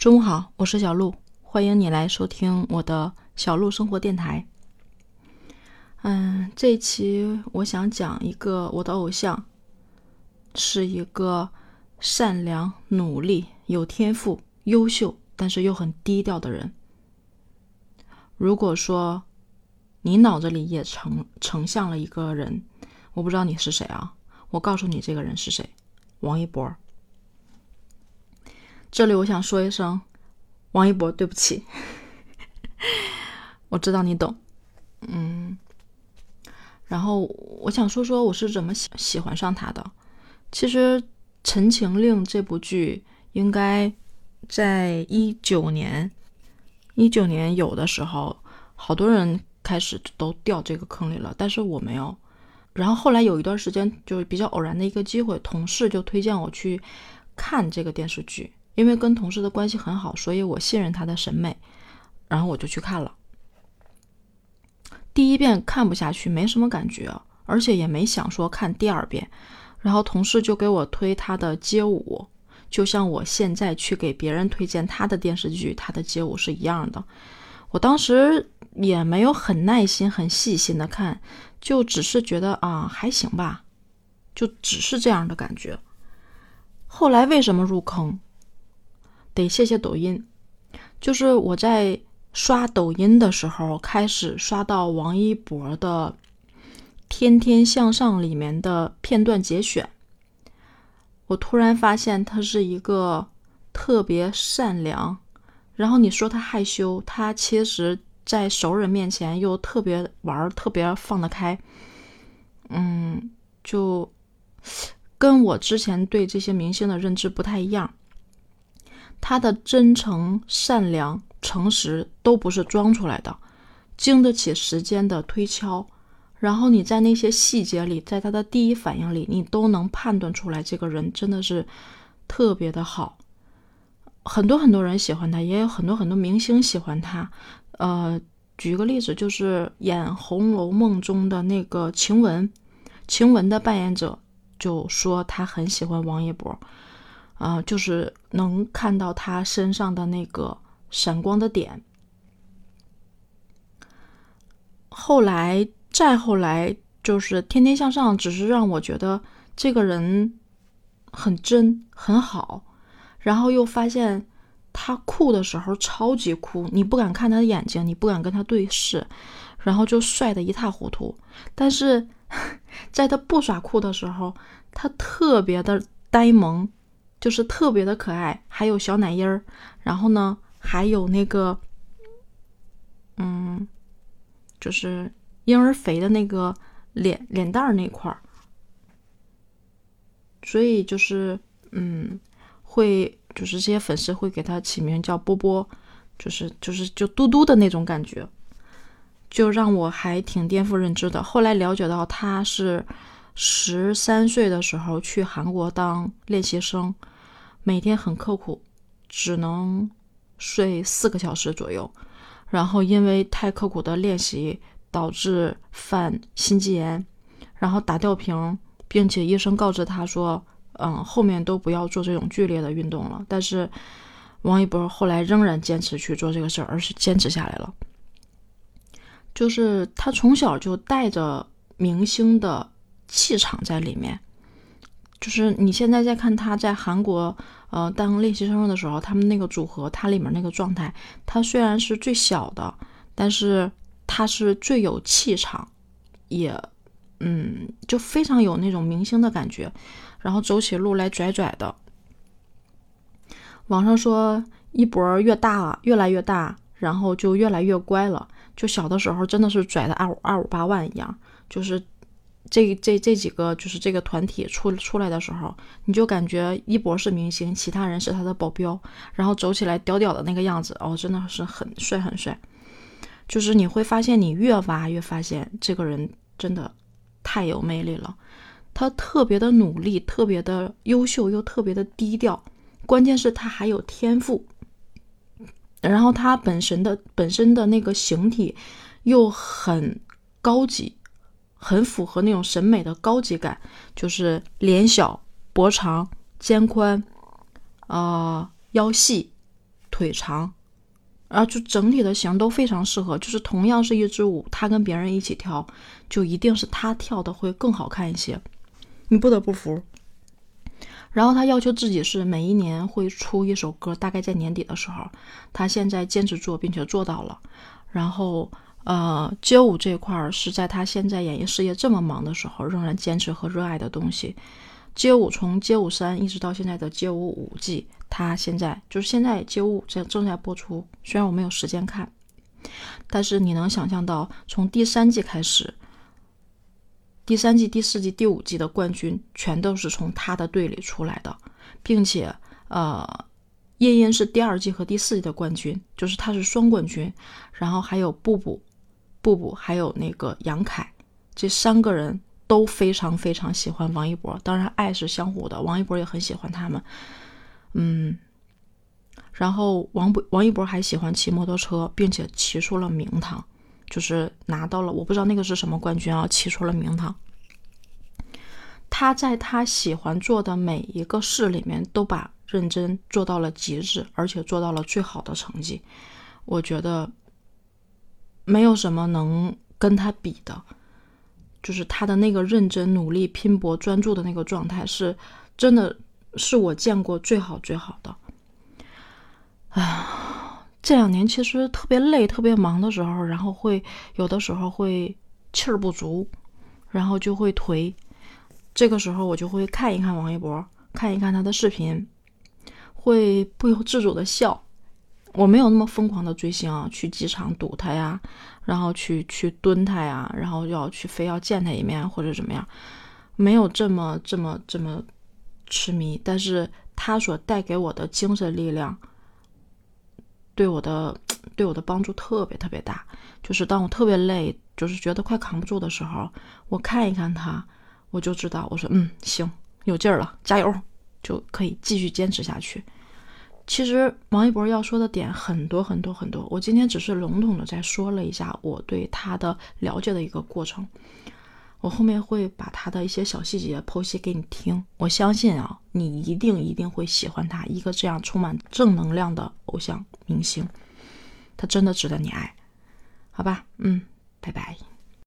中午好，我是小鹿，欢迎你来收听我的小鹿生活电台。嗯，这一期我想讲一个我的偶像，是一个善良、努力、有天赋、优秀，但是又很低调的人。如果说你脑子里也成成像了一个人，我不知道你是谁啊？我告诉你，这个人是谁？王一博。这里我想说一声，王一博，对不起，我知道你懂，嗯。然后我想说说我是怎么喜喜欢上他的。其实《陈情令》这部剧应该在一九年，一九年有的时候，好多人开始都掉这个坑里了，但是我没有。然后后来有一段时间，就是比较偶然的一个机会，同事就推荐我去看这个电视剧。因为跟同事的关系很好，所以我信任他的审美，然后我就去看了。第一遍看不下去，没什么感觉，而且也没想说看第二遍。然后同事就给我推他的街舞，就像我现在去给别人推荐他的电视剧，他的街舞是一样的。我当时也没有很耐心、很细心的看，就只是觉得啊还行吧，就只是这样的感觉。后来为什么入坑？得谢谢抖音，就是我在刷抖音的时候，开始刷到王一博的《天天向上》里面的片段节选，我突然发现他是一个特别善良，然后你说他害羞，他其实在熟人面前又特别玩，特别放得开，嗯，就跟我之前对这些明星的认知不太一样。他的真诚、善良、诚实都不是装出来的，经得起时间的推敲。然后你在那些细节里，在他的第一反应里，你都能判断出来，这个人真的是特别的好。很多很多人喜欢他，也有很多很多明星喜欢他。呃，举个例子，就是演《红楼梦》中的那个晴雯，晴雯的扮演者就说他很喜欢王一博。啊，就是能看到他身上的那个闪光的点。后来，再后来，就是《天天向上》，只是让我觉得这个人很真很好，然后又发现他酷的时候超级酷，你不敢看他的眼睛，你不敢跟他对视，然后就帅的一塌糊涂。但是 在他不耍酷的时候，他特别的呆萌。就是特别的可爱，还有小奶音儿，然后呢，还有那个，嗯，就是婴儿肥的那个脸脸蛋儿那块儿，所以就是，嗯，会就是这些粉丝会给他起名叫波波，就是就是就嘟嘟的那种感觉，就让我还挺颠覆认知的。后来了解到他是十三岁的时候去韩国当练习生。每天很刻苦，只能睡四个小时左右，然后因为太刻苦的练习导致犯心肌炎，然后打吊瓶，并且医生告知他说：“嗯，后面都不要做这种剧烈的运动了。”但是王一博后来仍然坚持去做这个事儿，而是坚持下来了。就是他从小就带着明星的气场在里面。就是你现在在看他在韩国，呃，当练习生的时候，他们那个组合，他里面那个状态，他虽然是最小的，但是他是最有气场，也，嗯，就非常有那种明星的感觉，然后走起路来拽拽的。网上说一博越大了，越来越大，然后就越来越乖了，就小的时候真的是拽的二五二五八万一样，就是。这这这几个就是这个团体出出来的时候，你就感觉一博是明星，其他人是他的保镖，然后走起来屌屌的那个样子哦，真的是很帅很帅。就是你会发现，你越挖越发现这个人真的太有魅力了。他特别的努力，特别的优秀，又特别的低调，关键是他还有天赋。然后他本身的本身的那个形体又很高级。很符合那种审美的高级感，就是脸小、脖长、肩宽，呃，腰细、腿长，然后就整体的型都非常适合。就是同样是一支舞，他跟别人一起跳，就一定是他跳的会更好看一些。你不得不服。然后他要求自己是每一年会出一首歌，大概在年底的时候，他现在坚持做，并且做到了。然后，呃，街舞这块儿是在他现在演艺事业这么忙的时候，仍然坚持和热爱的东西。街舞从街舞三一直到现在的街舞五季，他现在就是现在街舞在正在播出，虽然我没有时间看，但是你能想象到从第三季开始。第三季、第四季、第五季的冠军全都是从他的队里出来的，并且，呃，夜莺是第二季和第四季的冠军，就是他是双冠军。然后还有布布、布布，还有那个杨凯，这三个人都非常非常喜欢王一博。当然，爱是相互的，王一博也很喜欢他们。嗯，然后王博、王一博还喜欢骑摩托车，并且骑出了名堂。就是拿到了，我不知道那个是什么冠军啊，骑出了名堂。他在他喜欢做的每一个事里面，都把认真做到了极致，而且做到了最好的成绩。我觉得没有什么能跟他比的，就是他的那个认真、努力、拼搏、专注的那个状态，是真的是我见过最好最好的。啊。这两年其实特别累、特别忙的时候，然后会有的时候会气儿不足，然后就会颓。这个时候我就会看一看王一博，看一看他的视频，会不由自主的笑。我没有那么疯狂的追星啊，去机场堵他呀，然后去去蹲他呀，然后要去非要见他一面或者怎么样，没有这么这么这么痴迷。但是他所带给我的精神力量。对我的对我的帮助特别特别大，就是当我特别累，就是觉得快扛不住的时候，我看一看他，我就知道，我说嗯行，有劲儿了，加油，就可以继续坚持下去。其实王一博要说的点很多很多很多，我今天只是笼统的在说了一下我对他的了解的一个过程。我后面会把他的一些小细节剖析给你听，我相信啊，你一定一定会喜欢他，一个这样充满正能量的偶像明星，他真的值得你爱，好吧？嗯，拜拜。